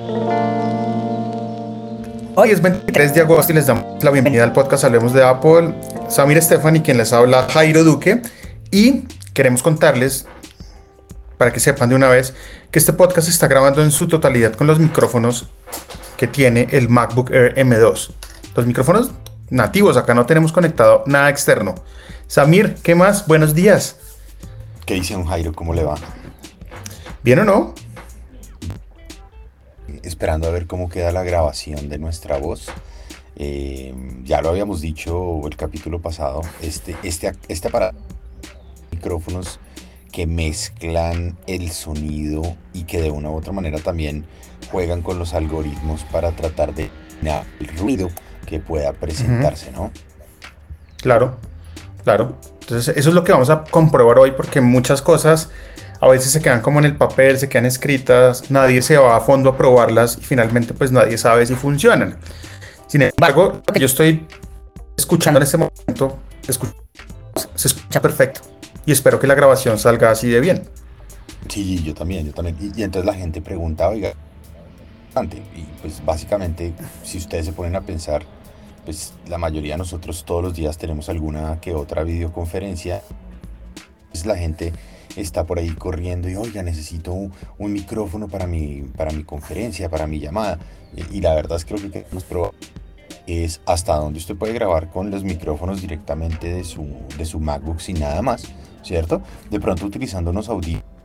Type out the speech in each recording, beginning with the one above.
Hoy es 23 de agosto y les damos la bienvenida al podcast Hablemos de Apple. Samir Estefan y quien les habla Jairo Duque. Y queremos contarles, para que sepan de una vez, que este podcast se está grabando en su totalidad con los micrófonos que tiene el MacBook Air M2. Los micrófonos nativos, acá no tenemos conectado nada externo. Samir, ¿qué más? Buenos días. ¿Qué dice un Jairo? ¿Cómo le va? ¿Bien o no? Esperando a ver cómo queda la grabación de nuestra voz. Eh, ya lo habíamos dicho el capítulo pasado. Este, este, este aparato, micrófonos que mezclan el sonido y que de una u otra manera también juegan con los algoritmos para tratar de el ruido que pueda presentarse, ¿no? Claro, claro. Entonces eso es lo que vamos a comprobar hoy porque muchas cosas a veces se quedan como en el papel, se quedan escritas, nadie se va a fondo a probarlas y finalmente pues nadie sabe si funcionan. Sin embargo, lo que yo estoy escuchando en este momento se escucha perfecto y espero que la grabación salga así de bien. Sí, yo también, yo también. Y, entonces la gente pregunta, oiga, y pues básicamente si ustedes se ponen a pensar, pues la mayoría de nosotros todos los días tenemos alguna que otra videoconferencia, pues la gente está por ahí corriendo y oiga, necesito un, micrófono para mi, para mi conferencia, para mi llamada. Y, la verdad es que lo que queremos probar es hasta dónde usted puede grabar con los micrófonos directamente de su, de su MacBook sin nada más, ¿cierto? De pronto utilizando unos audífonos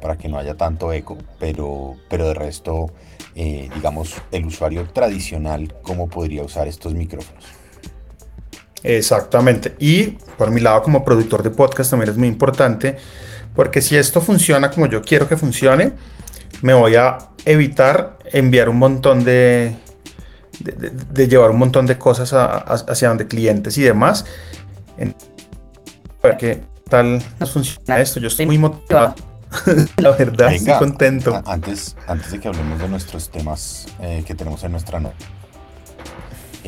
para que no haya tanto eco, pero, pero de resto, eh, digamos, el usuario tradicional, ¿cómo podría usar estos micrófonos? Exactamente. Y por mi lado, como productor de podcast, también es muy importante, porque si esto funciona como yo quiero que funcione, me voy a evitar enviar un montón de, de, llevar un montón de cosas hacia donde clientes y demás. Para que tal funciona esto, yo estoy muy motivado. La verdad, estoy contento. Antes, antes de que hablemos de nuestros temas eh, que tenemos en nuestra nota,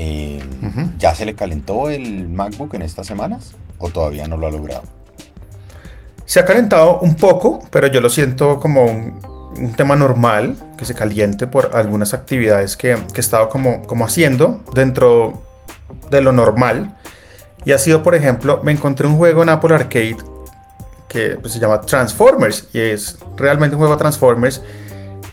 eh, ¿Ya se le calentó el MacBook en estas semanas o todavía no lo ha logrado? Se ha calentado un poco, pero yo lo siento como un, tema normal, que se caliente por algunas actividades que, he estado como, como haciendo dentro de lo normal. Y ha sido, por ejemplo, me encontré un juego en Apple Arcade que pues, se llama Transformers y es realmente un juego de Transformers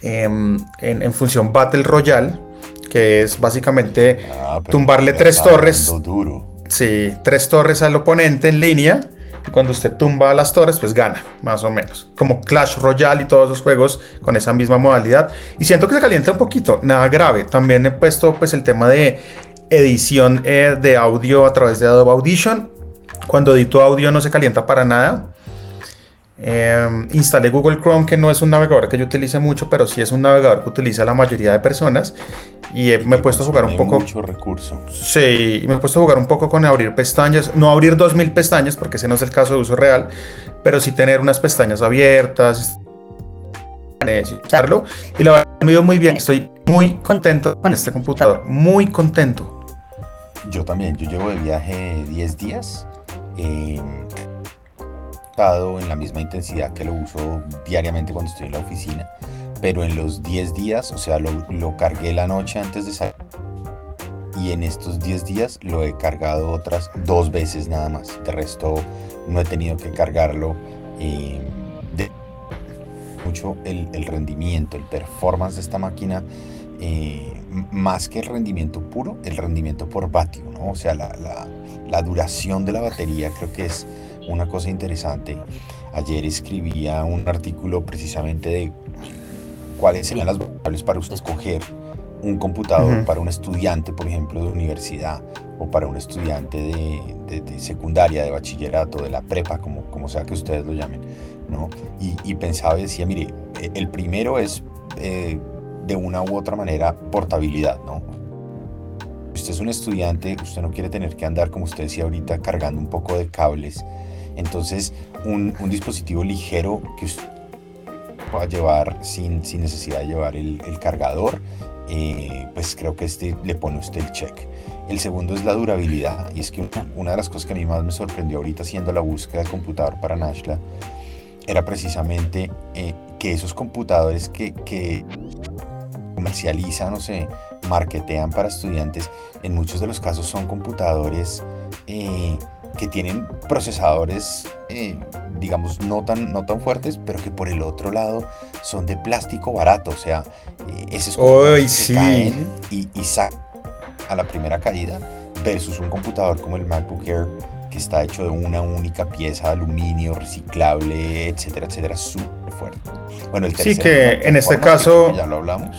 em, en, en función Battle Royale que es básicamente ah, tumbarle tres torres. Duro. Sí, tres torres al oponente en línea. Y cuando usted tumba las torres, pues gana, más o menos. Como Clash Royale y todos los juegos con esa misma modalidad. Y siento que se calienta un poquito, nada grave. También he puesto pues el tema de edición eh, de audio a través de Adobe Audition. Cuando edito audio no se calienta para nada. Em, instalé Google Chrome, que no es un navegador que yo utilice mucho, pero sí es un navegador que utiliza la mayoría de personas. Y me he puesto a jugar un poco. Mucho recurso. Sí, me he puesto a jugar un poco con abrir pestañas. No abrir 2000 pestañas, porque ese no es el caso de uso real, pero sí tener unas pestañas abiertas. Y la verdad me ido muy bien. Estoy muy contento con este computador. Muy contento. Yo también. Yo llevo de viaje 10 días. Eh, en la misma intensidad que lo uso diariamente cuando estoy en la oficina, pero en los 10 días, o sea, lo, lo cargué la noche antes de salir y en estos 10 días lo he cargado otras dos veces nada más. De resto no he tenido que cargarlo. Eh, de mucho el, el, rendimiento, el performance de esta máquina, eh, más que el rendimiento puro, el rendimiento por vatio, ¿no? O sea, la, la, la duración de la batería creo que es una cosa interesante. Ayer escribía un artículo precisamente de cuáles serían las variables para usted escoger un computador para un estudiante, por ejemplo, de universidad o para un estudiante de, secundaria, de bachillerato, de la prepa, como, como sea que ustedes lo llamen. ¿no? Y, pensaba y decía, mire, e, el primero es eh, de una u otra manera portabilidad. ¿no? usted es un estudiante, usted no quiere tener que andar, como usted decía ahorita, cargando un poco de cables entonces, un, dispositivo ligero que usted pueda llevar sin, sin necesidad de llevar el, cargador, eh, pues creo que este le pone usted el check. El segundo es la durabilidad, y es que una, de las cosas que a mí más me sorprendió ahorita haciendo la búsqueda de computador para Nashla era precisamente eh, que esos computadores que, que comercializan o se marketean para estudiantes, en muchos de los casos son computadores eh, que tienen procesadores, eh, digamos, no tan, no tan fuertes, pero que por el otro lado son de plástico barato. O sea, eh, ese es que sí. caen y, y a la primera caída versus un computador como el MacBook Air que está hecho de una única pieza de aluminio reciclable, etcétera, etcétera, súper fuerte. Bueno, el sí que en este caso ya lo hablamos.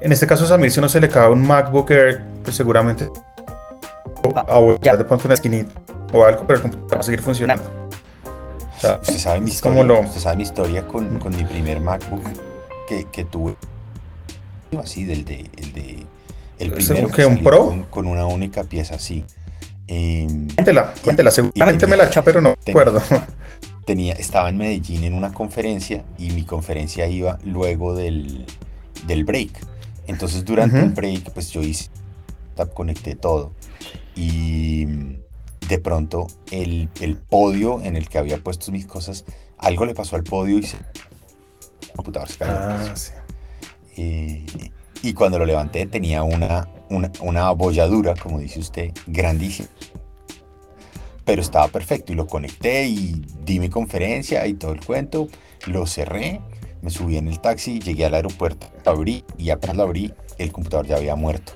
En este caso, a mí si no se le cae un MacBook Air, pues seguramente a volver de pronto una esquinita o algo, pero el computador va a seguir funcionando. usted, sabe mi historia, lo... usted sabe mi historia con, con mi primer MacBook que, que, tuve, así, del de, el de el primero que, un Pro? Con, una única pieza, sí. Eh, cuéntela, cuéntela, seguramente me la echa, pero no recuerdo. Tenía, estaba en Medellín en una conferencia y mi conferencia iba luego del, del break. Entonces durante el break, pues yo hice, conecté todo. Y de pronto el, el, podio en el que había puesto mis cosas, algo le pasó al podio y se... El computador se cayó. Ah, sí. Y cuando lo levanté tenía una, una, una abolladura, como dice usted, grandísima. Pero estaba perfecto y lo conecté y di mi conferencia y todo el cuento. Lo cerré, me subí en el taxi, llegué al aeropuerto, abrí y apenas lo abrí, el computador ya había muerto.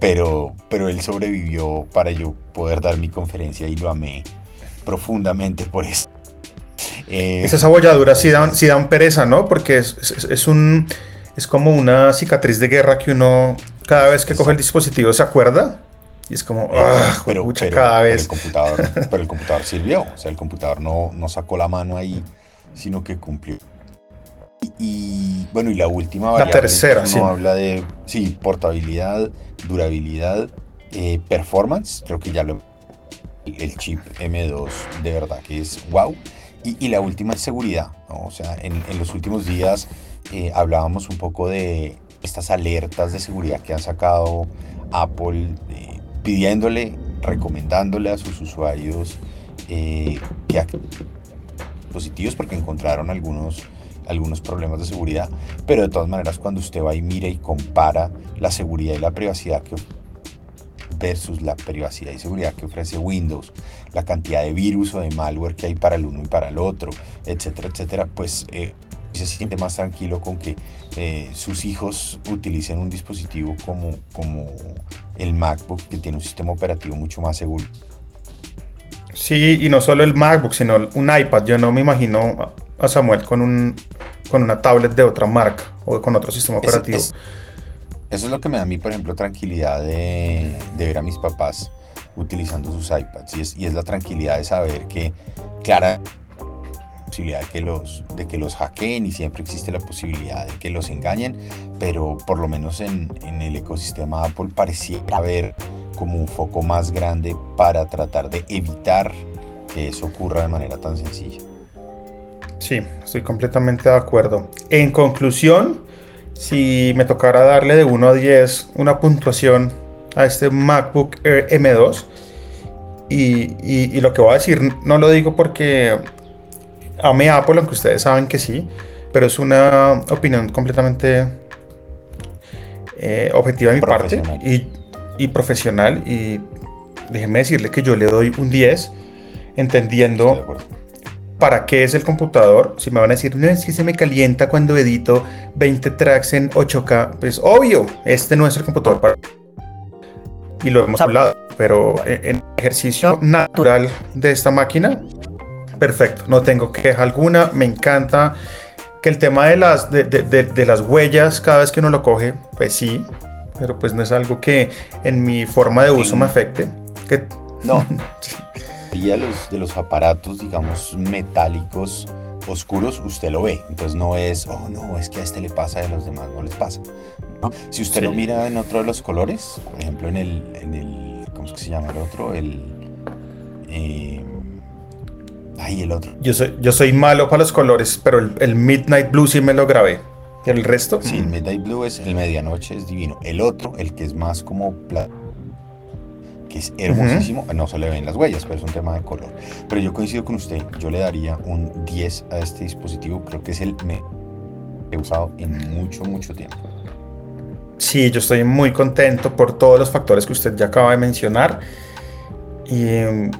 Pero, pero él sobrevivió para yo poder dar mi conferencia y lo amé profundamente por eso. Eh, Esas abolladuras sí dan, sí dan pereza, ¿no? Porque es, es un es como una cicatriz de guerra que uno cada vez que coge el dispositivo se acuerda y es como, ah, pero, cada vez. Pero el, computador, pero el computador sirvió, o sea, el computador no, no sacó la mano ahí, sino que cumplió. Y, bueno, y la última variable. La tercera, sí. habla de, sí, portabilidad, durabilidad, eh, performance, creo que ya lo. El chip M2 de verdad que es wow. Y, la última es seguridad, o sea, en, en los últimos días eh, hablábamos un poco de estas alertas de seguridad que ha sacado Apple pidiéndole, recomendándole a sus usuarios eh, que dispositivos porque encontraron algunos, algunos problemas de seguridad, pero de todas maneras cuando usted va y mira y compara la seguridad y la privacidad que versus la privacidad y seguridad que ofrece Windows, la cantidad de virus o de malware que hay para el uno y para el otro, etcétera, etcétera, pues eh, se siente más tranquilo con que eh, sus hijos utilicen un dispositivo como, como el MacBook, que tiene un sistema operativo mucho más seguro. Sí, y no solo el MacBook, sino un iPad. Yo no me imagino a Samuel con, un, con una tablet de otra marca o con otro sistema operativo. eso es lo que me da a mí, por ejemplo, tranquilidad de, de ver a mis papás utilizando sus iPads. Y es, y es la tranquilidad de saber que, clara, posibilidad de que los, de que los hackeen y siempre existe la posibilidad de que los engañen, pero por lo menos en, en el ecosistema Apple parecía haber como un foco más grande para tratar de evitar que eso ocurra de manera tan sencilla. Sí, estoy completamente de acuerdo. En conclusión, si me tocara darle de 1 a 10 una puntuación a este MacBook Air M2, y, y, y, lo que voy a decir no lo digo porque amé Apple, aunque ustedes saben que sí, pero es una opinión completamente eh, objetiva de mi parte y, profesional. Y déjenme decirle que yo le doy un 10, entendiendo para qué es el computador. Si me van a decir, no es que se me calienta cuando edito 20 tracks en 8K, pues obvio, este no es el computador para. Y lo hemos hablado, pero en ejercicio natural de esta máquina, perfecto, no tengo queja alguna, me encanta que el tema de las, de, las huellas cada vez que uno lo coge, pues sí, pero pues no es algo que en mi forma de uso me afecte. Que... No. y los, de los aparatos, digamos, metálicos oscuros, usted lo ve. Entonces no es, oh no, es que a este le pasa y a los demás no les pasa. Si usted lo mira en otro de los colores, por ejemplo en el, en el ¿cómo es que se llama el otro? El... Eh, Ay, el otro. Yo soy, yo soy malo para los colores, pero el, Midnight Blue sí me lo grabé. ¿Y el resto? Sí, el Midnight Blue es el medianoche, es divino. El otro, el que es más como plata, que es hermosísimo, no se le ven las huellas, pero es un tema de color. Pero yo coincido con usted, yo le daría un 10 a este dispositivo, creo que es el me he usado en mucho, mucho tiempo. Sí, yo estoy muy contento por todos los factores que usted ya acaba de mencionar. Y mm,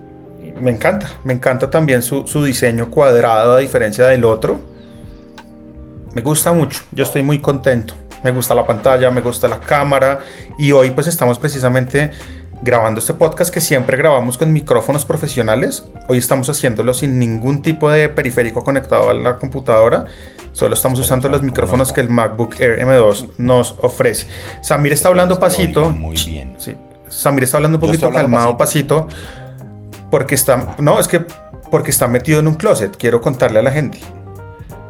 me encanta, me encanta también su, su diseño cuadrado a diferencia del otro. Me gusta mucho, yo estoy muy contento. Me gusta la pantalla, me gusta la cámara y hoy pues estamos precisamente grabando este podcast que siempre grabamos con micrófonos profesionales. Hoy estamos haciéndolo sin ningún tipo de periférico conectado a la computadora. Solo estamos usando los micrófonos que el MacBook Air M2 nos ofrece. Samir está hablando pasito. Muy bien. Sí. Samir está hablando un poquito calmado pasito. porque está no, es que porque está metido en un closet, quiero contarle a la gente.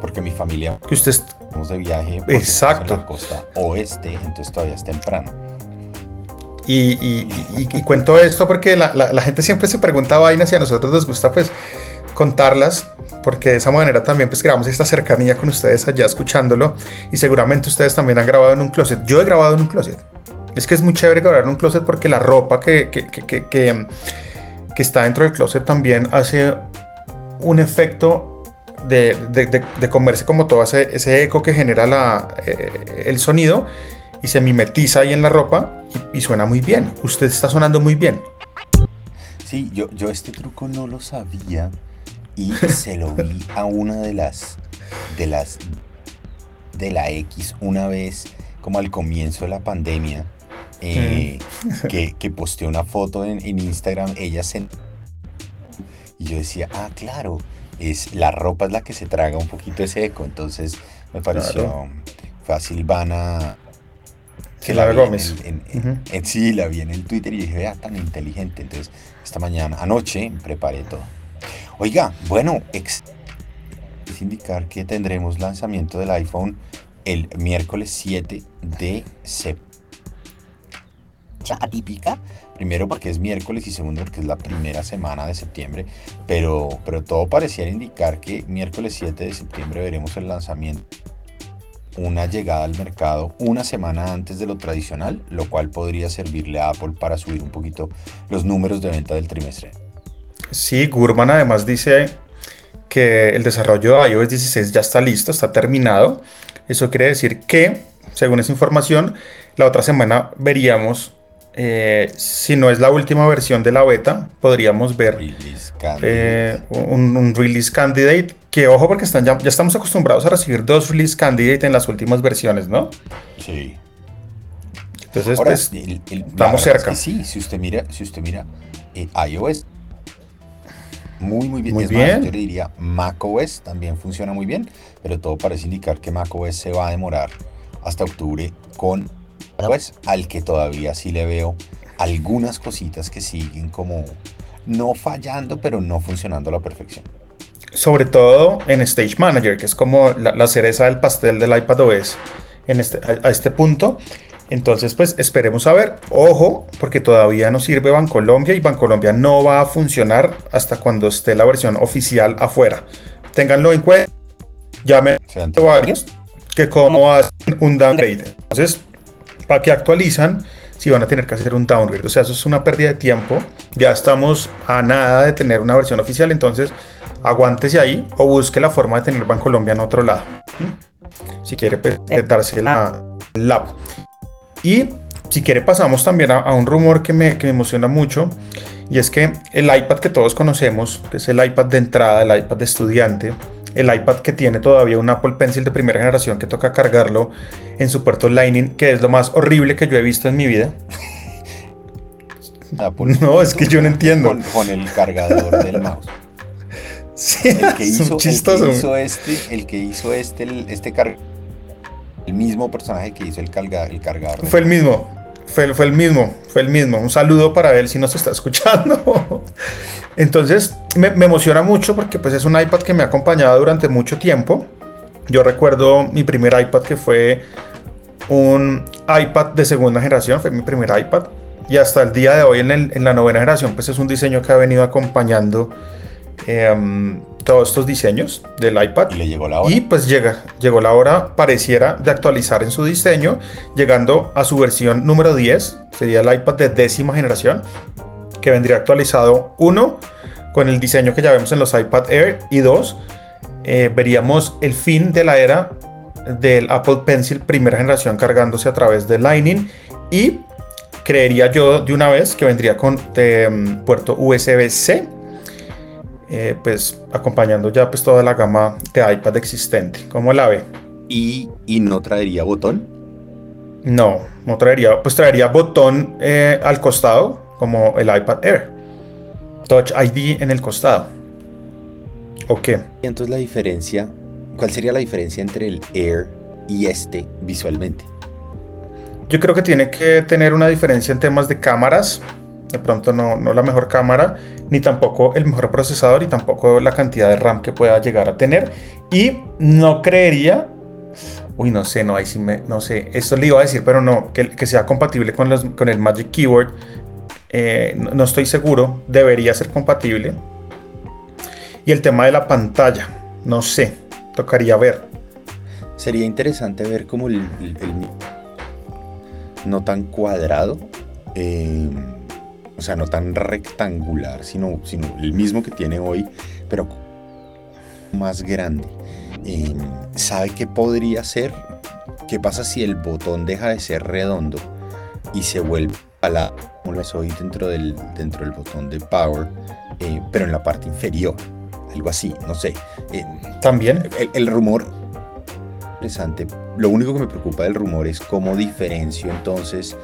Porque mi familia que usted estamos de viaje Exacto. en la costa oeste, entonces todavía es temprano. Y, y, y, cuento esto porque la, la, la, gente siempre se pregunta vainas y a nosotros nos gusta pues contarlas porque de esa manera también pues creamos esta cercanía con ustedes allá escuchándolo y seguramente ustedes también han grabado en un closet. Yo he grabado en un closet. Es que es muy chévere grabar en un closet porque la ropa que, que, que, que, que está dentro del closet también hace un efecto de, de, de, de comerse como todo ese, ese eco que genera la, eh, el sonido y se mimetiza ahí en la ropa y, y, suena muy bien. Usted está sonando muy bien. Sí, yo, yo este truco no lo sabía y se lo vi a una de las de las de la X una vez como al comienzo de la pandemia eh, mm. que, que posteó una foto en, en Instagram ella se y yo decía ah claro es la ropa es la que se traga un poquito ese eco entonces me pareció claro. fácil Vana que la Gómez. En, en, uh -huh. en, sí, la vi en el Twitter y dije, vea, tan inteligente. Entonces, esta mañana, anoche, preparé todo. Oiga, bueno, es indicar que tendremos lanzamiento del iPhone el miércoles 7 de septiembre. Atípica, primero porque es miércoles y segundo porque es la primera semana de septiembre, pero, pero todo pareciera indicar que miércoles 7 de septiembre veremos el lanzamiento una llegada al mercado una semana antes de lo tradicional, lo cual podría servirle a Apple para subir un poquito los números de venta del trimestre. Sí, Gurman además dice que el desarrollo de iOS 16 ya está listo, está terminado. Eso quiere decir que, según esa información, la otra semana veríamos, eh, si no es la última versión de la beta, podríamos ver eh, un, un, release candidate que ojo porque están ya, ya, estamos acostumbrados a recibir dos release candidate en las últimas versiones, ¿no? Sí. Entonces, Ahora, pues, el, el, estamos cerca. Es que sí, si usted mira, si usted mira eh, iOS, muy, muy bien. Muy es bien. Más, yo le diría macOS también funciona muy bien, pero todo parece indicar que macOS se va a demorar hasta octubre con iOS, al que todavía sí le veo algunas cositas que siguen como no fallando, pero no funcionando a la perfección sobre todo en Stage Manager, que es como la, la cereza del pastel del iPad OS en este, a, a, este punto. Entonces, pues esperemos a ver. Ojo, porque todavía no sirve Bancolombia y Bancolombia no va a funcionar hasta cuando esté la versión oficial afuera. Ténganlo en cuenta. Ya me varios que como hacen un downgrade. Entonces, para que actualizan, si van a tener que hacer un downgrade. O sea, eso es una pérdida de tiempo. Ya estamos a nada de tener una versión oficial. Entonces, aguántese ahí o busque la forma de tener Bancolombia en otro lado. Si quiere darse la lab. Y si quiere pasamos también a, a un rumor que me, que me, emociona mucho y es que el iPad que todos conocemos, que es el iPad de entrada, el iPad de estudiante, el iPad que tiene todavía un Apple Pencil de primera generación que toca cargarlo en su puerto Lightning, que es lo más horrible que yo he visto en mi vida. Apple. No, es que yo no entiendo. Con, con el cargador del mouse. Sí, el que hizo, chistoso. El que hizo este, el que hizo este, el, este car el mismo personaje que hizo el, carga, el cargador. Fue el mismo, fue, fue, el mismo, fue el mismo. Un saludo para él si nos está escuchando. Entonces, me, emociona mucho porque pues es un iPad que me ha acompañado durante mucho tiempo. Yo recuerdo mi primer iPad que fue un iPad de segunda generación, fue mi primer iPad. Y hasta el día de hoy en, el, en la novena generación pues es un diseño que ha venido acompañando eh, todos estos diseños del iPad. Y le llegó la hora. Y pues llega, llegó la hora, pareciera, de actualizar en su diseño, llegando a su versión número 10, sería el iPad de décima generación, que vendría actualizado 1 con el diseño que ya vemos en los iPad Air y 2 eh, veríamos el fin de la era del Apple Pencil primera generación cargándose a través de Lightning y creería yo de una vez que vendría con mm, puerto USB-C, eh, pues acompañando ya pues toda la gama de iPad existente. ¿Cómo la ve? ¿Y, y no traería botón? No, no traería, pues traería botón eh, al costado como el iPad Air. Touch ID en el costado. ¿O qué? Y entonces la diferencia, ¿cuál sería la diferencia entre el Air y este visualmente? Yo creo que tiene que tener una diferencia en temas de cámaras. De pronto no, no la mejor cámara, ni tampoco el mejor procesador, y tampoco la cantidad de RAM que pueda llegar a tener. Y no creería, uy, no sé, no, ahí sí me, no sé, esto le iba a decir, pero no, que, que sea compatible con, los, con el Magic Keyboard. Eh, no, estoy seguro, debería ser compatible. Y el tema de la pantalla, no sé, tocaría ver. Sería interesante ver cómo el, el, el no tan cuadrado, eh, o sea, no tan rectangular, sino, sino el mismo que tiene hoy, pero más grande. Eh, ¿Sabe qué podría ser? ¿Qué pasa si el botón deja de ser redondo y se vuelve a la, como lo hoy dentro del, dentro del botón de power, eh, pero en la parte inferior? Algo así, no sé. Eh, También. El, el rumor interesante. Lo único que me preocupa del rumor es cómo diferencio entonces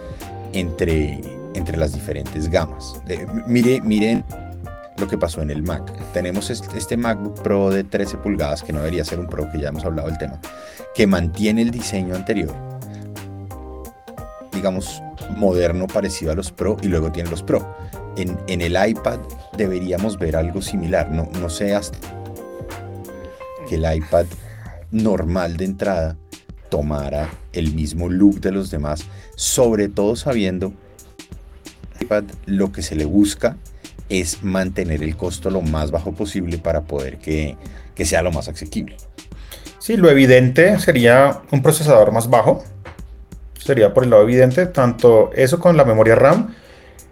entre, entre las diferentes gamas. Mire, miren lo que pasó en el Mac. Tenemos este, MacBook Pro de 13 pulgadas, que no debería ser un Pro, que ya hemos hablado del tema, que mantiene el diseño anterior, digamos, moderno, parecido a los Pro, y luego tiene los Pro. En, el iPad deberíamos ver algo similar. No, no que el iPad normal de entrada tomara el mismo look de los demás, sobre todo sabiendo lo que se le busca es mantener el costo lo más bajo posible para poder que, que sea lo más asequible. Sí, lo evidente sería un procesador más bajo. Sería por el lado evidente, tanto eso con la memoria RAM.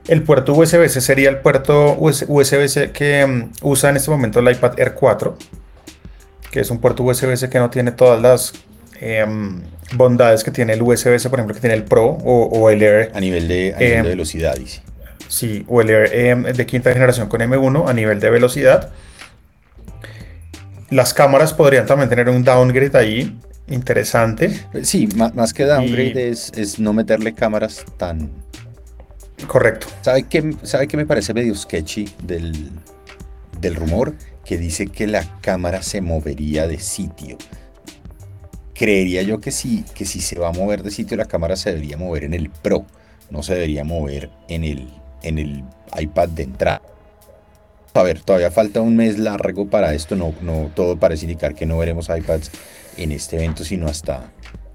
El puerto USB-C sería el puerto USB-C que um, usa en este momento el iPad Air 4 que es un puerto USB-C que no tiene todas las eh, bondades que tiene el USB-C, por ejemplo, que tiene el Pro o, o el Air. A nivel de, a nivel de velocidad, dice. Sí, o el Air eh, de quinta generación con M1 a nivel de velocidad. Las cámaras podrían también tener un downgrade ahí, interesante. Sí, más, más que downgrade y... es, es no meterle cámaras tan... Correcto. ¿Sabe qué, ¿Sabe qué me parece medio sketchy del, del rumor? que dice que la cámara se movería de sitio. Creería yo que sí, que si se va a mover de sitio, la cámara se debería mover en el Pro, no se debería mover en el, en el iPad de entrada. A ver, todavía falta un mes largo para esto, no, no todo parece indicar que no veremos iPads en este evento, sino hasta,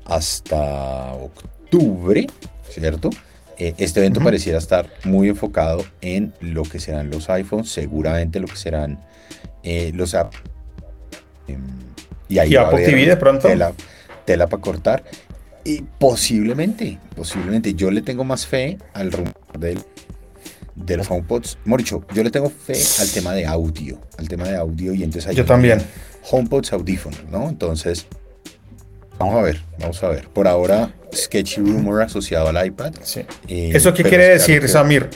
hasta octubre, ¿cierto? Este evento uh -huh. pareciera estar muy enfocado en lo que serán los iPhones, seguramente lo que serán eh, los apps. Eh, y ahí ¿Y va TV de pronto. Tela, tela para cortar. Y posiblemente, posiblemente. Yo le tengo más fe al rumor del, de los HomePods. Moricho, yo le tengo fe al tema de audio. Al tema de audio y entonces Yo también. HomePods audífonos, ¿no? Entonces, vamos a ver, vamos a ver. Por ahora, Sketchy Rumor asociado al iPad. Sí. Eh, ¿Eso qué quiere decir, que... Samir?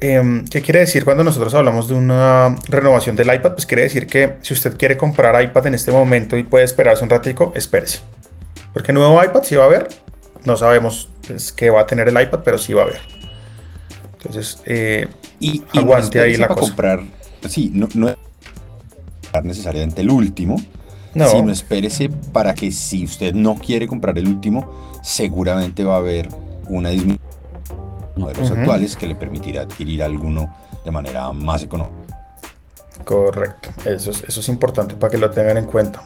Eh, ¿Qué quiere decir cuando nosotros hablamos de una renovación del iPad? Pues quiere decir que si usted quiere comprar iPad en este momento y puede esperarse un ratico, espérese. Porque nuevo iPad sí va a haber. No sabemos pues, qué va a tener el iPad, pero sí va a haber. Entonces, eh, y, y aguante no ahí la cosa. comprar, sí, no, no necesariamente el último, no. sino espérese para que si usted no quiere comprar el último, seguramente va a haber una disminución modelos uh -huh. actuales que le permitirá adquirir alguno de manera más económica. Correcto, eso es, eso es importante para que lo tengan en cuenta.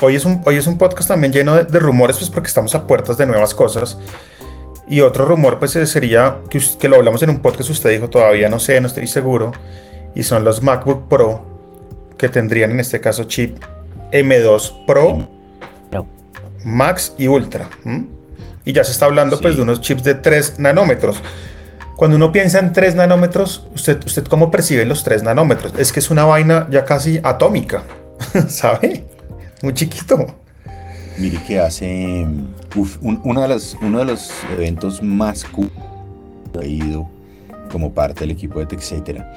Hoy es un, hoy es un podcast también lleno de, de rumores, pues porque estamos a puertas de nuevas cosas. Y otro rumor, pues sería que, que lo hablamos en un podcast, usted dijo todavía no sé, no estoy seguro. Y son los MacBook Pro que tendrían en este caso chip M2 Pro, no. Max y Ultra. ¿Mm? Y ya se está hablando sí. pues de unos chips de 3 nanómetros. Cuando uno piensa en 3 nanómetros, ¿usted, ¿usted cómo percibe los 3 nanómetros? Es que es una vaina ya casi atómica, ¿sabe? Muy chiquito. mire que hace uf, uno, de los, uno de los eventos más cool que he ido como parte del equipo de TechCetera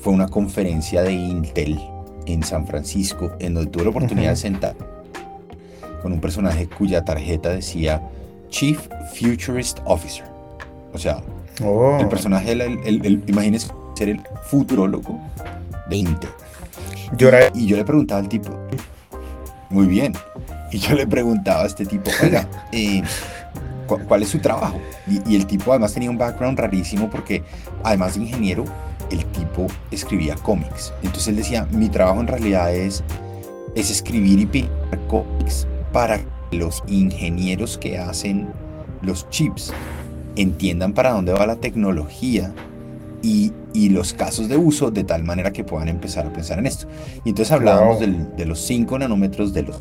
fue una conferencia de Intel en San Francisco, en donde tuve la oportunidad de sentar con un personaje cuya tarjeta decía Chief Futurist Officer. O sea, oh. el personaje, el, el, imagínese ser el futurólogo de Intel. Y yo le preguntaba al tipo, muy bien. Y yo le preguntaba a este tipo, oiga, eh, ¿cuál es su trabajo? Y, el tipo además tenía un background rarísimo porque además de ingeniero, el tipo escribía cómics. Entonces él decía, mi trabajo en realidad es, es escribir y pintar cómics para los ingenieros que hacen los chips entiendan para dónde va la tecnología y, los casos de uso de tal manera que puedan empezar a pensar en esto. Y entonces hablábamos de los 5 nanómetros de los...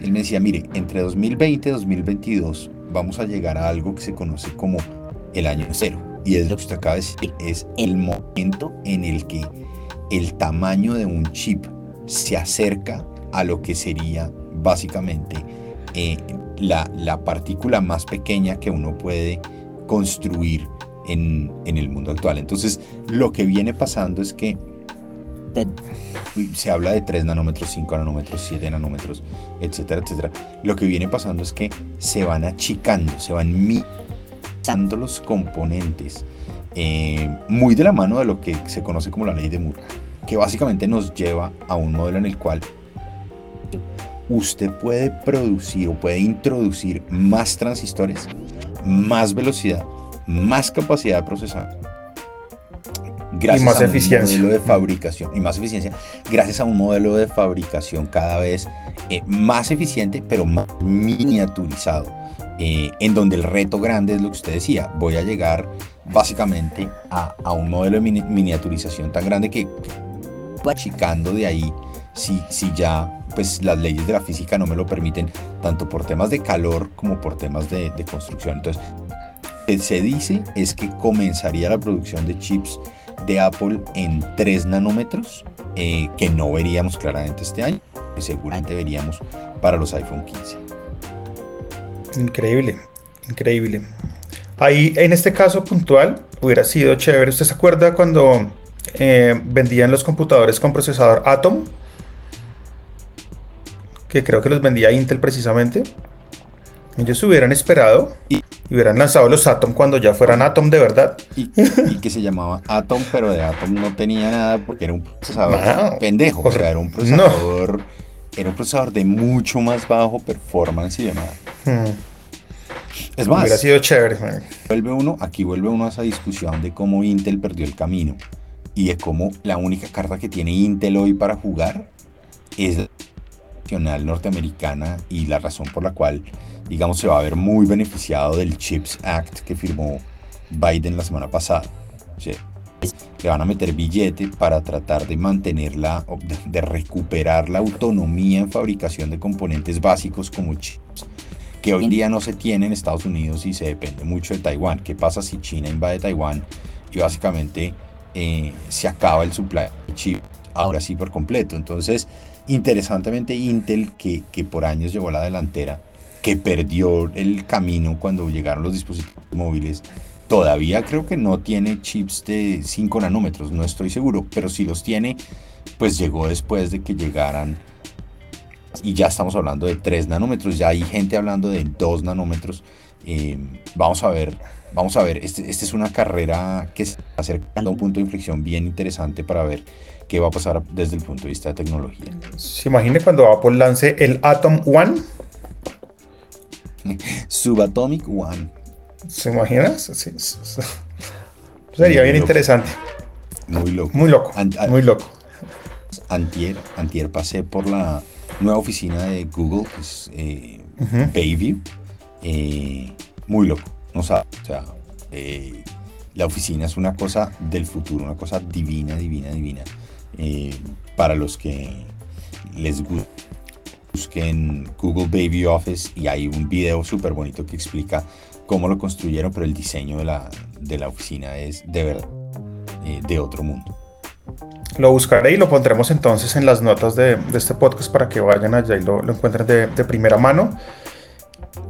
Él me decía, mire, entre 2020 y 2022 vamos a llegar a algo que se conoce como el año cero. Y es lo que usted acaba de decir, es el momento en el que el tamaño de un chip se acerca a lo que sería básicamente eh, la, la partícula más pequeña que uno puede construir en, el mundo actual. Entonces, lo que viene pasando es que se habla de 3 nanómetros, 5 nanómetros, 7 nanómetros, etcétera, etcétera. Lo que viene pasando es que se van achicando, se van minimizando los componentes, eh, muy de la mano de lo que se conoce como la ley de Moore, que básicamente nos lleva a un modelo en el cual usted puede producir o puede introducir más transistores, más velocidad, más capacidad de procesar. Gracias y más a eficiencia. un modelo de fabricación y más eficiencia, gracias a un modelo de fabricación cada vez eh, más eficiente, pero más miniaturizado, eh, en donde el reto grande es lo que usted decía, voy a llegar básicamente a, a un modelo de miniaturización tan grande que va achicando de ahí si, si ya pues las leyes de la física no me lo permiten, tanto por temas de calor como por temas de, de construcción. Entonces, se dice es que comenzaría la producción de chips de Apple en 3 nanómetros, eh, que no veríamos claramente este año, que seguramente veríamos para los iPhone 15. Increíble, increíble. Ahí, en este caso puntual, hubiera sido chévere. ¿Usted se acuerda cuando eh, vendían los computadores con procesador Atom? Que creo que los vendía Intel precisamente. Ellos hubieran esperado y, hubieran lanzado los Atom cuando ya fueran Atom de verdad. Y, que se llamaba Atom, pero de Atom no tenía nada porque era un procesador pendejo. O sea, era un procesador. Era un procesador de mucho más bajo performance y demás. Hmm. Es más, hubiera sido chévere. Vuelve uno, aquí vuelve uno a esa discusión de cómo Intel perdió el camino y de cómo la única carta que tiene Intel hoy para jugar es nacional norteamericana y la razón por la cual digamos, se va a ver muy beneficiado del CHIPS Act que firmó Biden la semana pasada. Le van a meter billete para tratar de mantenerla, de, recuperar la autonomía en fabricación de componentes básicos como chips, que hoy día no se tiene en Estados Unidos y se depende mucho de Taiwán. ¿Qué pasa si China invade Taiwán y básicamente eh, se acaba el supply de chips ahora sí por completo? Entonces, interesantemente, Intel, que, que por años llevó la delantera, que perdió el camino cuando llegaron los dispositivos móviles, todavía creo que no tiene chips de 5 nanómetros, no estoy seguro, pero si los tiene, pues llegó después de que llegaran y ya estamos hablando de 3 nanómetros, ya hay gente hablando de 2 nanómetros. Eh, vamos a ver, vamos a ver, esta este es una carrera que se acercando a un punto de inflexión bien interesante para ver qué va a pasar desde el punto de vista de tecnología. Se imagine cuando Apple lance el Atom One Subatomic One. ¿Se imaginas? Sería bien interesante. Muy loco. Muy loco. muy loco. Antier, antier pasé por la nueva oficina de Google, que es eh, Bayview. Eh, muy loco. No sabe. O sea, eh, la oficina es una cosa del futuro, una cosa divina, divina, divina. Para los que les gusta busquen Google Baby Office y hay un video súper bonito que explica cómo lo construyeron, pero el diseño de la, de la oficina es de verdad eh, de otro mundo. Lo buscaré y lo pondremos entonces en las notas de, este podcast para que vayan allá y lo, encuentren de, de, primera mano.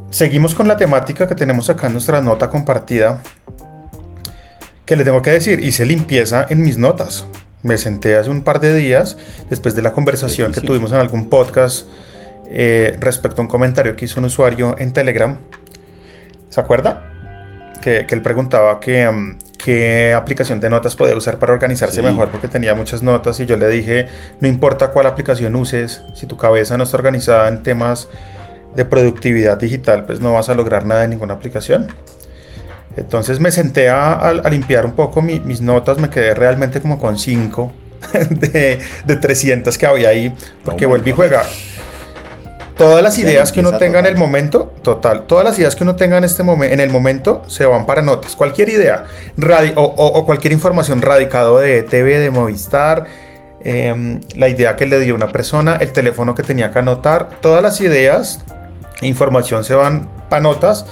Seguimos con la temática que tenemos acá en nuestra nota compartida. Que le tengo que decir, hice limpieza en mis notas. Me senté hace un par de días, después de la conversación que tuvimos en algún podcast eh, respecto a un comentario que hizo un usuario en Telegram. ¿Se acuerda? Que, él preguntaba que, mm, qué aplicación de notas podía usar para organizarse mejor porque tenía muchas notas y yo le dije, no importa cuál aplicación uses, si tu cabeza no está organizada en temas de productividad digital, pues no vas a lograr nada en ninguna aplicación. Entonces me senté a, limpiar un poco mis notas, me quedé realmente como con 5 de, de, 300 que había ahí, porque vuelvo y juega. Todas las ideas que uno tenga en el momento, total, todas las ideas que uno tenga en, este en el momento se van para notas. Cualquier idea o, cualquier información radicado de TV, de Movistar, em, la idea que le dio una persona, el teléfono que tenía que anotar, todas las ideas, información se van para notas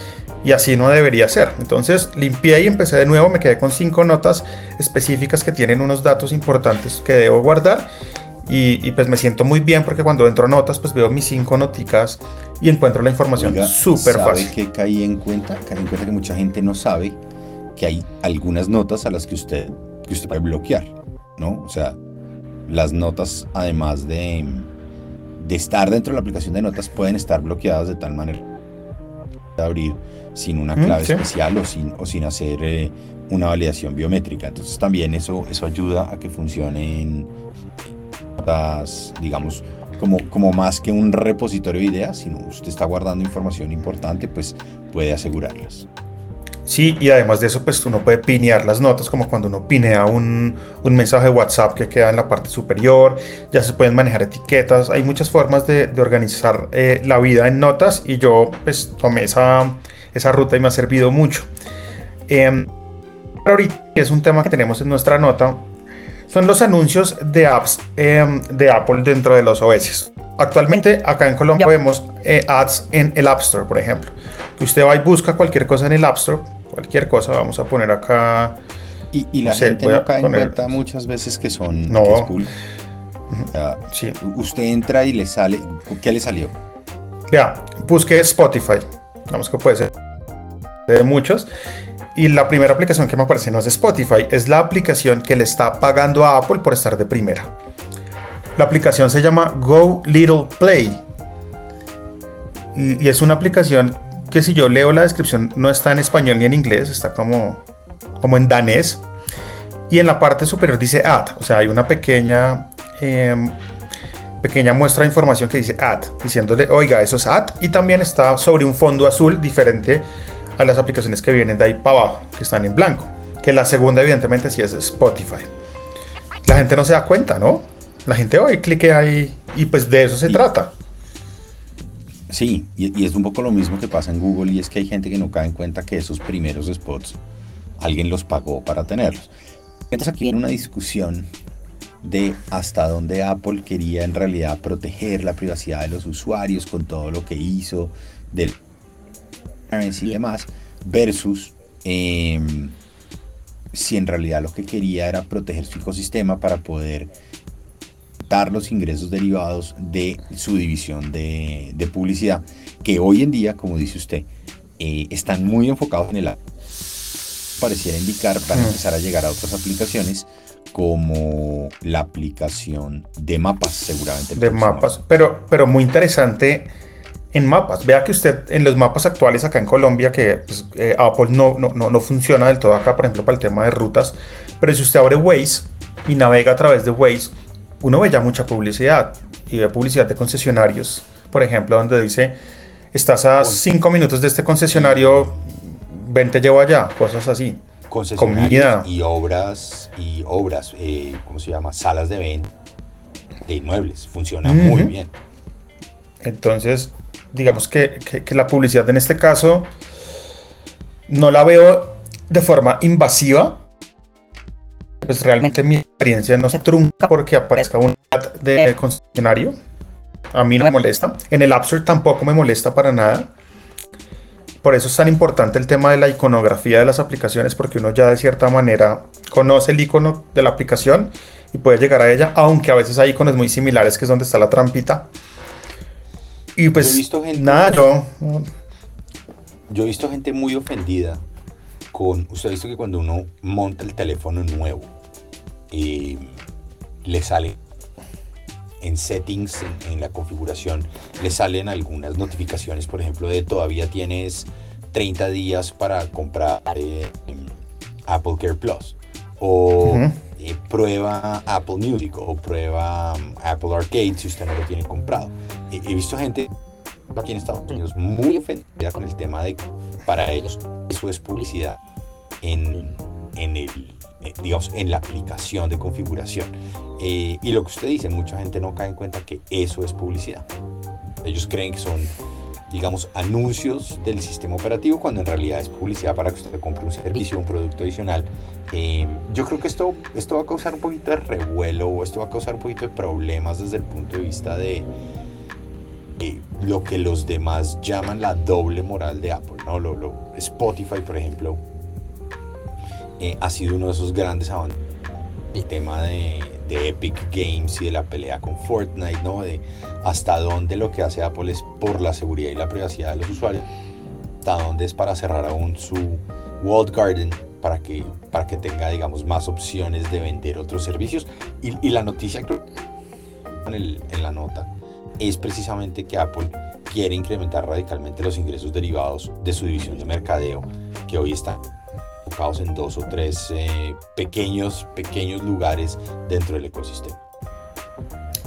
y así no debería ser. Entonces limpié y empecé de nuevo, me quedé con cinco notas específicas que tienen unos datos importantes que debo guardar y, pues me siento muy bien porque cuando entro a notas, pues veo mis cinco noticas y encuentro la información súper fácil. que caí en cuenta? Caí en cuenta que mucha gente no sabe que hay algunas notas a las que usted, que usted puede bloquear, ¿no? O sea, las notas, además de, de estar dentro de la aplicación de notas, pueden estar bloqueadas de tal manera de abrir sin una clave especial o sin, o sin hacer eh, una validación biométrica. Entonces también eso, eso ayuda a que funcionen digamos, como, como más que un repositorio de ideas, sino usted está guardando información importante, pues puede asegurarlas. Sí, y además de eso, pues uno puede pinear las notas, como cuando uno pinea un, un mensaje de WhatsApp que queda en la parte superior, ya se pueden manejar etiquetas, hay muchas formas de, de organizar eh, la vida en notas y yo pues tomé esa, esa ruta y me ha servido mucho. Eh, ahorita es un tema que tenemos en nuestra nota, son los anuncios de apps em, de Apple dentro de los OS. Actualmente acá en Colombia vemos eh, ads en el App Store, por ejemplo. usted va y busca cualquier cosa en el App Store, cualquier cosa, vamos a poner acá. Y, la gente no cae en cuenta muchas veces que son no. sí. Usted entra y le sale, ¿qué le salió? Ya, busque Spotify, vamos que puede ser de muchos y la primera aplicación que me aparece no es Spotify, es la aplicación que le está pagando a Apple por estar de primera. La aplicación se llama Go Little Play. Y, es una aplicación que si yo leo la descripción no está en español ni en inglés, está como, como en danés. Y en la parte superior dice ad, o sea, hay una pequeña, em, pequeña muestra de información que dice ad, diciéndole, oiga, eso es ad. Y también está sobre un fondo azul diferente a las aplicaciones que vienen de ahí para abajo, que están en blanco. Que la segunda, evidentemente, sí es Spotify. La gente no se da cuenta, ¿no? La gente hoy clique ahí y pues de eso se trata. Sí, y, es un poco lo mismo que pasa en Google y es que hay gente que no cae en cuenta que esos primeros spots alguien los pagó para tenerlos. Entonces aquí viene una discusión de hasta dónde Apple quería en realidad proteger la privacidad de los usuarios con todo lo que hizo, del y demás, versus em, si en realidad lo que quería era proteger su ecosistema para poder dar los ingresos derivados de su división de, publicidad, que hoy en día, como dice usted, eh, están muy enfocados en el pareciera indicar van a mm. empezar a llegar a otras aplicaciones como la aplicación de mapas seguramente de mapas pero pero muy interesante en mapas. Vea que usted en los mapas actuales acá en Colombia, que pues, eh, Apple no, no, no, funciona del todo acá, por ejemplo, para el tema de rutas, pero si usted abre Waze y navega a través de Waze, uno ve ya mucha publicidad y ve publicidad de concesionarios, por ejemplo, donde dice, estás a cinco minutos de este concesionario, ven, te llevo allá, cosas así. Comida. Y obras, y obras, eh, ¿cómo se llama? Salas de venta de inmuebles, funciona muy bien. Entonces, digamos que, la publicidad en este caso no la veo de forma invasiva. Pues realmente mi experiencia no se trunca porque aparezca un ad de concesionario. A mí no me molesta. En el App Store tampoco me molesta para nada. Por eso es tan importante el tema de la iconografía de las aplicaciones, porque uno ya de cierta manera conoce el icono de la aplicación y puede llegar a ella, aunque a veces hay iconos muy similares que es donde está la trampita. Y pues, visto gente, nada, yo... Yo he visto gente muy ofendida con... Usted ha visto que cuando uno monta el teléfono nuevo, eh, le sale en settings, en, la configuración, le salen algunas notificaciones, por ejemplo, de todavía tienes 30 días para comprar eh, Apple Care Plus. O eh, prueba Apple Music o prueba um, Apple Arcade si usted no lo tiene comprado. he visto gente aquí en Estados Unidos muy ofendida con el tema de que para ellos eso es publicidad en, en el, eh, digamos, en la aplicación de configuración. Eh, y lo que usted dice, mucha gente no cae en cuenta que eso es publicidad. Ellos creen que son, digamos, anuncios del sistema operativo cuando en realidad es publicidad para que usted compre un servicio, un producto adicional. Eh, yo creo que esto, esto va a causar un poquito de revuelo, o esto va a causar un poquito de problemas desde el punto de vista de, lo que los demás llaman la doble moral de Apple. ¿no? Lo, lo, Spotify, por ejemplo, eh, ha sido uno de esos grandes avances. El tema de, Epic Games y de la pelea con Fortnite, ¿no? De hasta dónde lo que hace Apple es por la seguridad y la privacidad de los usuarios, hasta dónde es para cerrar aún su Walled Garden para que, para que tenga, digamos, más opciones de vender otros servicios. Y, la noticia que en, en la nota es precisamente que Apple quiere incrementar radicalmente los ingresos derivados de su división de mercadeo, que hoy está enfocados en dos o tres eh, pequeños, pequeños lugares dentro del ecosistema.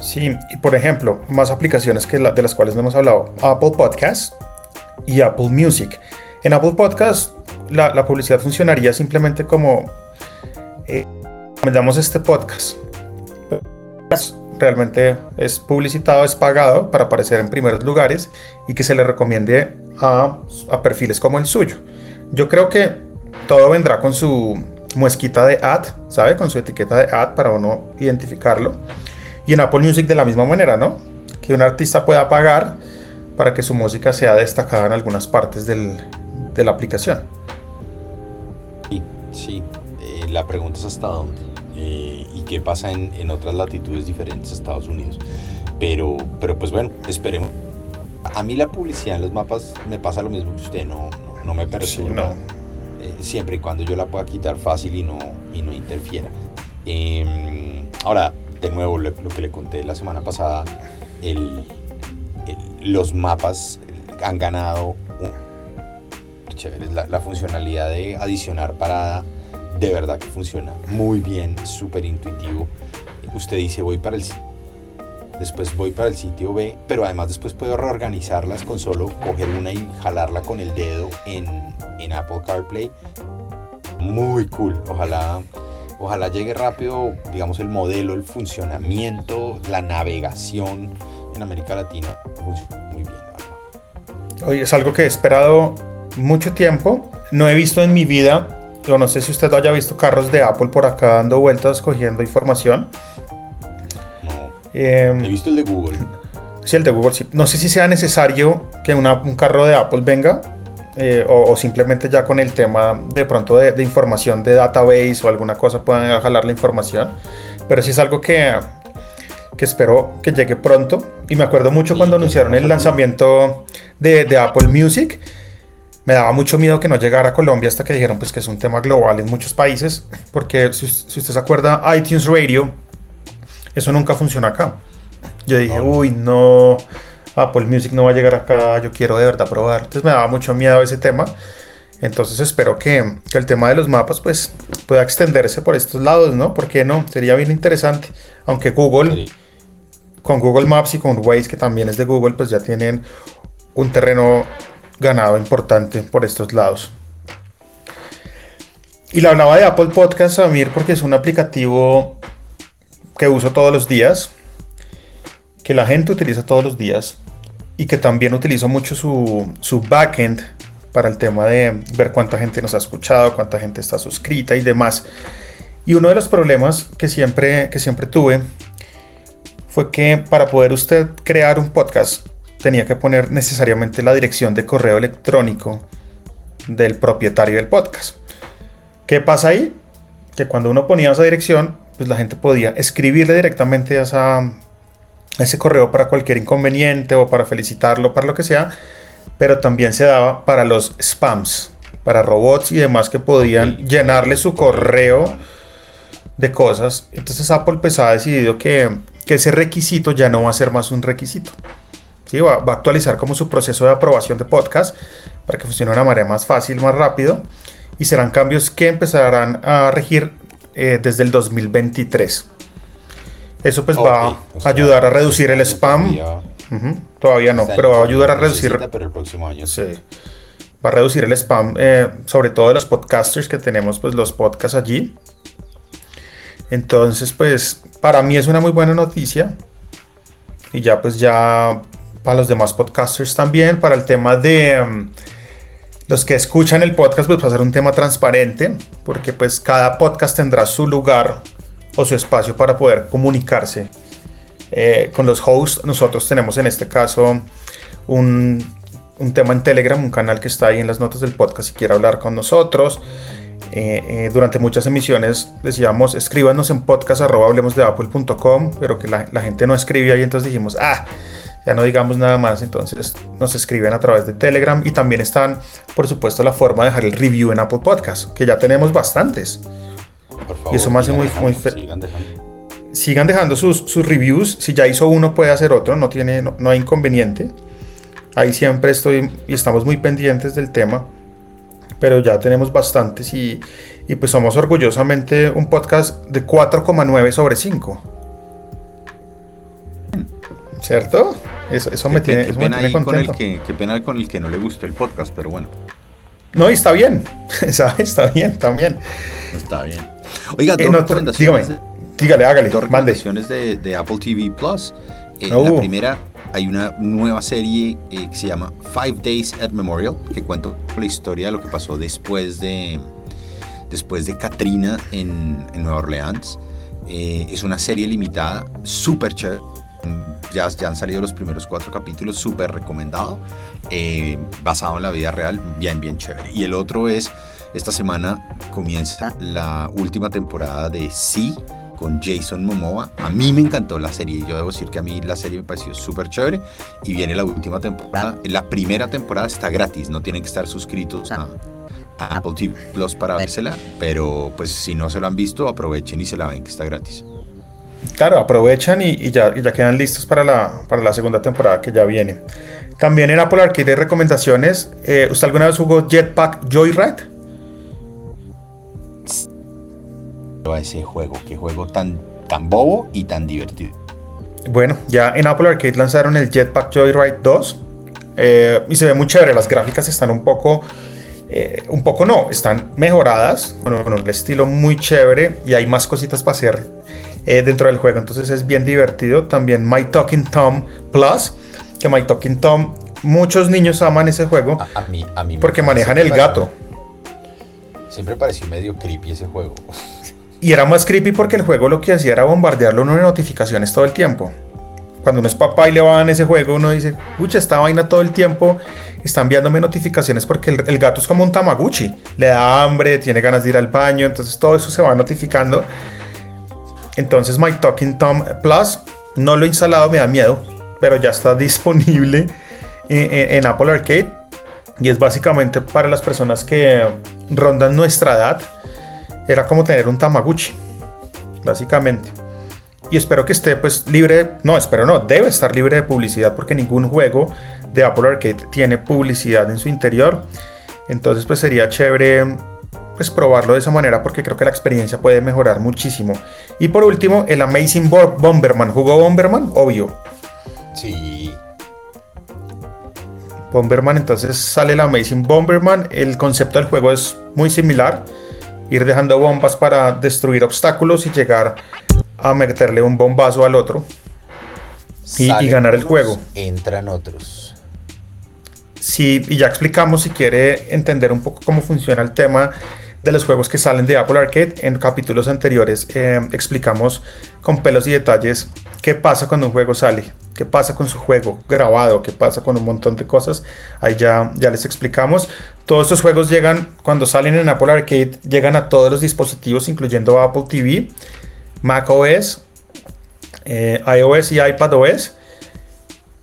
Sí, y por ejemplo, más aplicaciones que de las cuales no hemos hablado, Apple Podcast y Apple Music. En Apple Podcast la, publicidad funcionaría simplemente como eh, este podcast. Realmente es publicitado, es pagado para aparecer en primeros lugares y que se le recomiende a perfiles como el suyo. Yo creo que todo vendrá con su muesquita de ad, ¿sabe? Con su etiqueta de ad para uno identificarlo. Y en Apple Music de la misma manera, ¿no? Que un artista pueda pagar para que su música sea destacada en algunas partes del, de la aplicación. Sí, sí. Eh, la pregunta es hasta dónde eh, y qué pasa en, en, otras latitudes diferentes a Estados Unidos. Pero, pero pues bueno, esperemos. A mí la publicidad en los mapas me pasa lo mismo que usted, no, no, me percibe. no siempre y cuando yo la pueda quitar fácil y no, y no interfiera. Em, ahora, de nuevo, lo, que le conté la semana pasada, el, los mapas han ganado la, la, funcionalidad de adicionar parada de verdad que funciona muy bien, súper intuitivo. Usted dice voy para el después voy para el sitio B, pero además después puedo reorganizarlas con solo coger una y jalarla con el dedo en, en Apple CarPlay. Muy cool, ojalá, ojalá llegue rápido, digamos, el modelo, el funcionamiento, la navegación en América Latina. Muy bien. Oye, es algo que he esperado mucho tiempo. No he visto en mi vida, yo no sé si usted haya visto carros de Apple por acá dando vueltas, cogiendo información. Em, He visto el de Google. Sí, el de Google, sí. No sé si sea necesario que un carro de Apple venga eh, o, simplemente ya con el tema de pronto de, información de database o alguna cosa puedan jalar la información. Pero sí es algo que, que espero que llegue pronto. Y me acuerdo mucho cuando anunciaron el lanzamiento de, de, Apple Music. Me daba mucho miedo que no llegara a Colombia hasta que dijeron pues, que es un tema global en muchos países. Porque si, si usted se acuerda, iTunes Radio eso nunca funciona acá. Yo dije, uy, no, Apple Music no va a llegar acá, yo quiero de verdad probar. Entonces me daba mucho miedo ese tema. Entonces espero que, el tema de los mapas pues pueda extenderse por estos lados, ¿no? ¿Por qué no? Sería bien interesante. Aunque Google, con Google Maps y con Waze, que también es de Google, pues ya tienen un terreno ganado importante por estos lados. Y la hablaba de Apple Podcast, Samir, porque es un aplicativo que uso todos los días, que la gente utiliza todos los días y que también utilizo mucho su, su backend para el tema de ver cuánta gente nos ha escuchado, cuánta gente está suscrita y demás. Y uno de los problemas que siempre, que siempre tuve fue que para poder usted crear un podcast tenía que poner necesariamente la dirección de correo electrónico del propietario del podcast. ¿Qué pasa ahí? que cuando uno ponía esa dirección, pues la gente podía escribirle directamente a, esa, a ese correo para cualquier inconveniente o para felicitarlo, para lo que sea, pero también se daba para los spams, para robots y demás que podían llenarle su correo de cosas. Entonces Apple pues ha decidido que, que ese requisito ya no va a ser más un requisito. ¿Sí? Va, va, a actualizar como su proceso de aprobación de podcast para que funcione de una manera más fácil, más rápido. Y serán cambios que empezarán a regir eh, desde el 2023. Eso pues okay. va a ayudar a reducir el spam. Todavía, uh -huh. todavía no, pero va a ayudar a reducir... Pero el próximo año sí. Va a reducir el spam, eh, sobre todo de los podcasters que tenemos pues los podcasts allí. Entonces pues para mí es una muy buena noticia. Y ya pues ya para los demás podcasters también, para el tema de um, los que escuchan el podcast, pues va a ser un tema transparente, porque pues cada podcast tendrá su lugar o su espacio para poder comunicarse eh, con los hosts. Nosotros tenemos en este caso un, un, tema en Telegram, un canal que está ahí en las notas del podcast si quiere hablar con nosotros. Eh, eh, durante muchas emisiones decíamos escríbanos en podcast arroba hablemos de apple.com, pero que la, la gente no escribía y entonces dijimos, ah, ya no digamos nada más, entonces nos escriben a través de Telegram y también están, por supuesto, la forma de dejar el review en Apple Podcast, que ya tenemos bastantes. Por favor, y eso me hace muy, muy dejando, sigan dejando. Sigan dejando sus, sus, reviews. Si ya hizo uno, puede hacer otro, no, tiene, no, no hay inconveniente. Ahí siempre estoy y estamos muy pendientes del tema, pero ya tenemos bastantes y, y pues somos orgullosamente un podcast de 4,9 sobre 5. ¿Cierto? Eso, eso me tiene, qué eso pena me tiene con el contento. que, qué pena con el que no le gustó el podcast, pero bueno, No, y está bien. ¿sabes? Está bien también. está bien. Oiga, Eh, dos no, recomendaciones, dígame. Dígale, hágale. dos Mande. recomendaciones de, de Apple TV Plus. Eh, Oh. La primera, hay una nueva serie eh, que se llama Five Days at Memorial, que cuenta la historia de lo que pasó después de, después de Katrina en, en Nueva Orleans. Eh, es una serie limitada, súper chévere. Ya, ya han salido los primeros cuatro capítulos, súper recomendado, eh, basado en la vida real, bien, bien chévere. Y el otro es, esta semana comienza la última temporada de Sí con Jason Momoa. A mí me encantó la serie, yo debo decir que a mí la serie me pareció súper chévere. Y viene la última temporada, la primera temporada está gratis, no tienen que estar suscritos a, a Apple TV Plus para vérsela, pero pues si no se lo han visto, aprovechen y se la ven que está gratis. Claro, aprovechan y, y ya, y ya quedan listos para la, para la segunda temporada que ya viene. También en Apple Arcade hay recomendaciones. Eh, ¿Usted alguna vez jugó Jetpack Joyride? A ese juego, qué juego tan, tan bobo y tan divertido. Bueno, ya en Apple Arcade lanzaron el Jetpack Joyride 2 eh, y se ve muy chévere. Las gráficas están un poco, eh, un poco no, están mejoradas con, con un estilo muy chévere y hay más cositas para hacer eh, dentro del juego. Entonces es bien divertido. También My Talking Tom Plus, que My Talking Tom, muchos niños aman ese juego A, a mí, a mí porque manejan el gato. Siempre pareció medio creepy ese juego. Y era más creepy porque el juego lo que hacía era bombardearlo uno de notificaciones todo el tiempo. Cuando uno es papá y le va en ese juego, uno dice, pucha, esta vaina todo el tiempo está enviándome notificaciones porque el, gato es como un tamaguchi. Le da hambre, tiene ganas de ir al baño, entonces todo eso se va notificando. Entonces My Talking Tom Plus no lo he instalado, me da miedo, pero ya está disponible en- en Apple Arcade. Y es básicamente para las personas que rondan nuestra edad. Era como tener un Tamaguchi, básicamente. Y espero que esté pues libre, no, espero no, debe estar libre de publicidad porque ningún juego de Apple Arcade tiene publicidad en su interior. Entonces pues sería chévere pues probarlo de esa manera porque creo que la experiencia puede mejorar muchísimo. Y por último, el Amazing Bo- Bomberman. ¿Jugó Bomberman? Obvio. Sí. Bomberman, entonces sale el Amazing Bomberman. El concepto del juego es muy similar. Ir dejando bombas para destruir obstáculos y llegar a meterle un bombazo al otro. Y- y ganar el unos, juego. Entran otros. Sí, y ya explicamos si quiere entender un poco cómo funciona el tema de los juegos que salen de Apple Arcade. En capítulos anteriores eh, explicamos con pelos y detalles qué pasa cuando un juego sale, qué pasa con su juego grabado, qué pasa con un montón de cosas. Ahí ya, ya les explicamos. Todos estos juegos llegan, cuando salen en Apple Arcade, llegan a todos los dispositivos, incluyendo Apple TV, Mac OS, eh, iOS y iPadOS.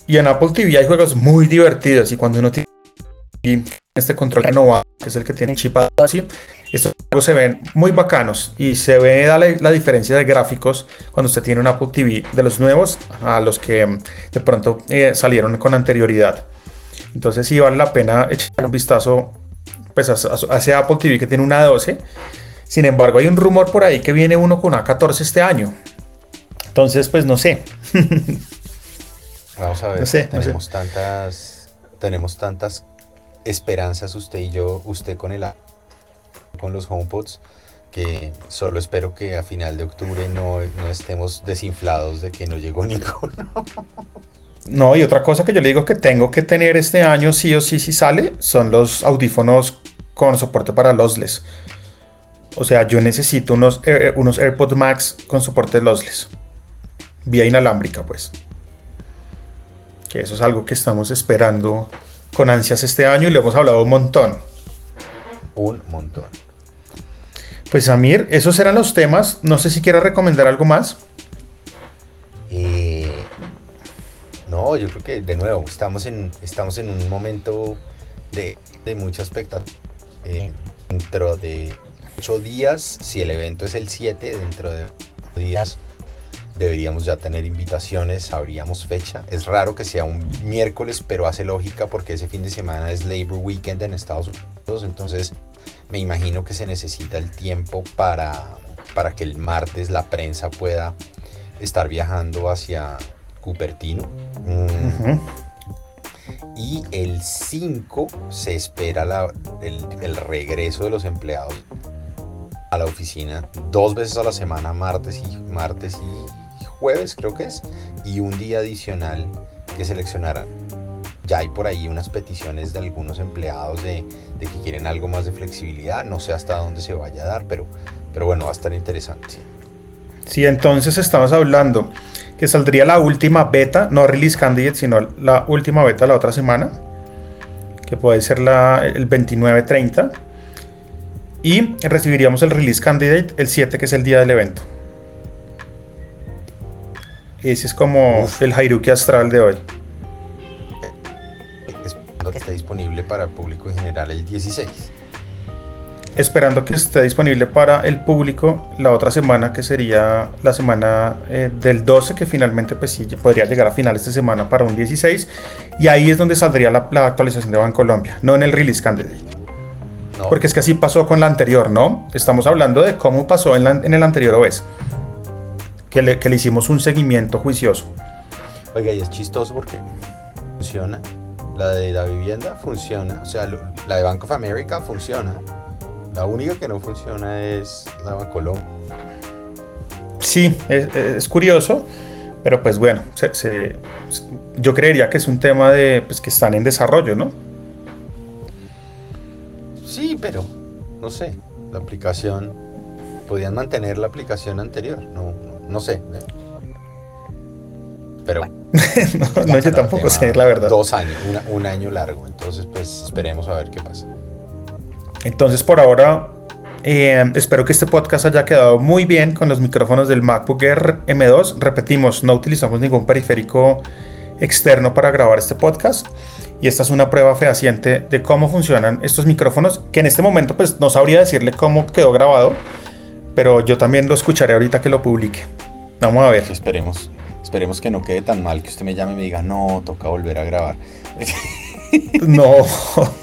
Y en Apple TV hay juegos muy divertidos y cuando uno tiene este control renovado, que es el que tiene chip así, estos juegos se ven muy bacanos y se ve la, la, diferencia de gráficos cuando usted tiene un Apple TV de los nuevos a los que mm, de pronto eh, salieron con anterioridad. Entonces sí vale la pena echar un vistazo pues, a, ese Apple TV que tiene una 12. Sin embargo, hay un rumor por ahí que viene uno con una 14 este año. Entonces, pues no sé. Vamos a ver. tenemos tantas tenemos tantas esperanzas usted y yo, usted con el con los HomePods que solo espero que a final de octubre no, no estemos desinflados de que no llegó ninguno. No, y otra cosa que yo le digo que tengo que tener este año, sí o sí, si sale, son los audífonos con soporte para lossless. O sea, yo necesito unos, eh, eh, unos AirPods Max con soporte lossless. Vía inalámbrica, pues. Que eso es algo que estamos esperando con ansias este año y le hemos hablado un montón. Un montón. Pues Amir, esos eran los temas. No sé si quieras recomendar algo más. No, yo creo que de nuevo estamos en, estamos en un momento de, de mucha expectativa. Eh, dentro de ocho días, si el evento es el 7, dentro de días deberíamos ya tener invitaciones, sabríamos fecha. Es raro que sea un miércoles, pero hace lógica porque ese fin de semana es Labor Weekend en Estados Unidos, entonces me imagino que se necesita el tiempo para, para que el martes la prensa pueda estar viajando hacia, Cupertino. Mm. Y el 5 se espera el, regreso de los empleados a la oficina dos veces a la semana, martes y, martes y jueves creo que es, y un día adicional que seleccionarán. Ya hay por ahí unas peticiones de algunos empleados de, que quieren algo más de flexibilidad, no sé hasta dónde se vaya a dar, pero, pero bueno, va a estar interesante. Sí, entonces estamos hablando que saldría la última beta, no release candidate, sino la última beta la otra semana, que puede ser la, el 29-30. Y recibiríamos el release candidate el 7, que es el día del evento. Ese es como el Hairuki Astral de hoy. Esperando que esté disponible para el público en general el 16 esperando que esté disponible para el público la otra semana, que sería la semana eh, del 12, que finalmente pues sí podría llegar a finales de semana para un 16, y ahí es donde saldría la, actualización de Bancolombia, no en el release candidate. Porque es que así pasó con la anterior, ¿no? Estamos hablando de cómo pasó en, en el anterior OS, que le, que le hicimos un seguimiento juicioso. Oiga, y es chistoso porque funciona. La de la vivienda funciona. O sea, la de Bank of America funciona la única que no funciona es la Colón. Sí, es, curioso, pero pues bueno, yo creería que es un tema de pues, que están en desarrollo, ¿no? Sí, pero no sé, la aplicación, podían mantener la aplicación anterior, no, no, sé. Pero no, no yo tampoco sé, la verdad. Dos años, un año largo, entonces pues esperemos a ver qué pasa. Entonces por ahora eh, espero que este podcast haya quedado muy bien con los micrófonos del MacBook Air M2. Repetimos, no utilizamos ningún periférico externo para grabar este podcast. Y esta es una prueba fehaciente de cómo funcionan estos micrófonos, que en este momento pues no sabría decirle cómo quedó grabado, pero yo también lo escucharé ahorita que lo publique. Vamos a ver. Esperemos, esperemos que no quede tan mal que usted me llame y me diga, no, toca volver a grabar. no.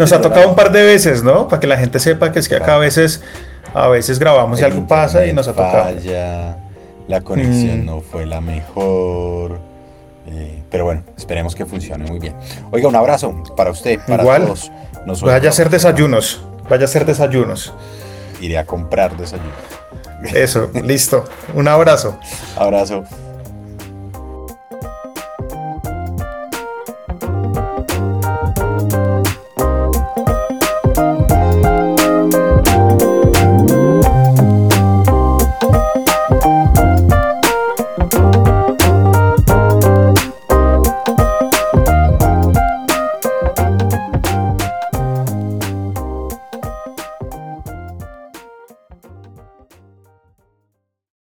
Nos ha tocado un par de veces, ¿no? Para que la gente sepa que es que acá a veces, a veces grabamos y algo pasa y nos ha tocado. la conexión mm. no fue la mejor. Eh, pero bueno, esperemos que funcione muy bien. Oiga, un abrazo para usted, para Igual, todos. vaya a hacer desayunos. Vaya a hacer desayunos. Iré a comprar desayunos. Eso, listo. Un abrazo. Abrazo.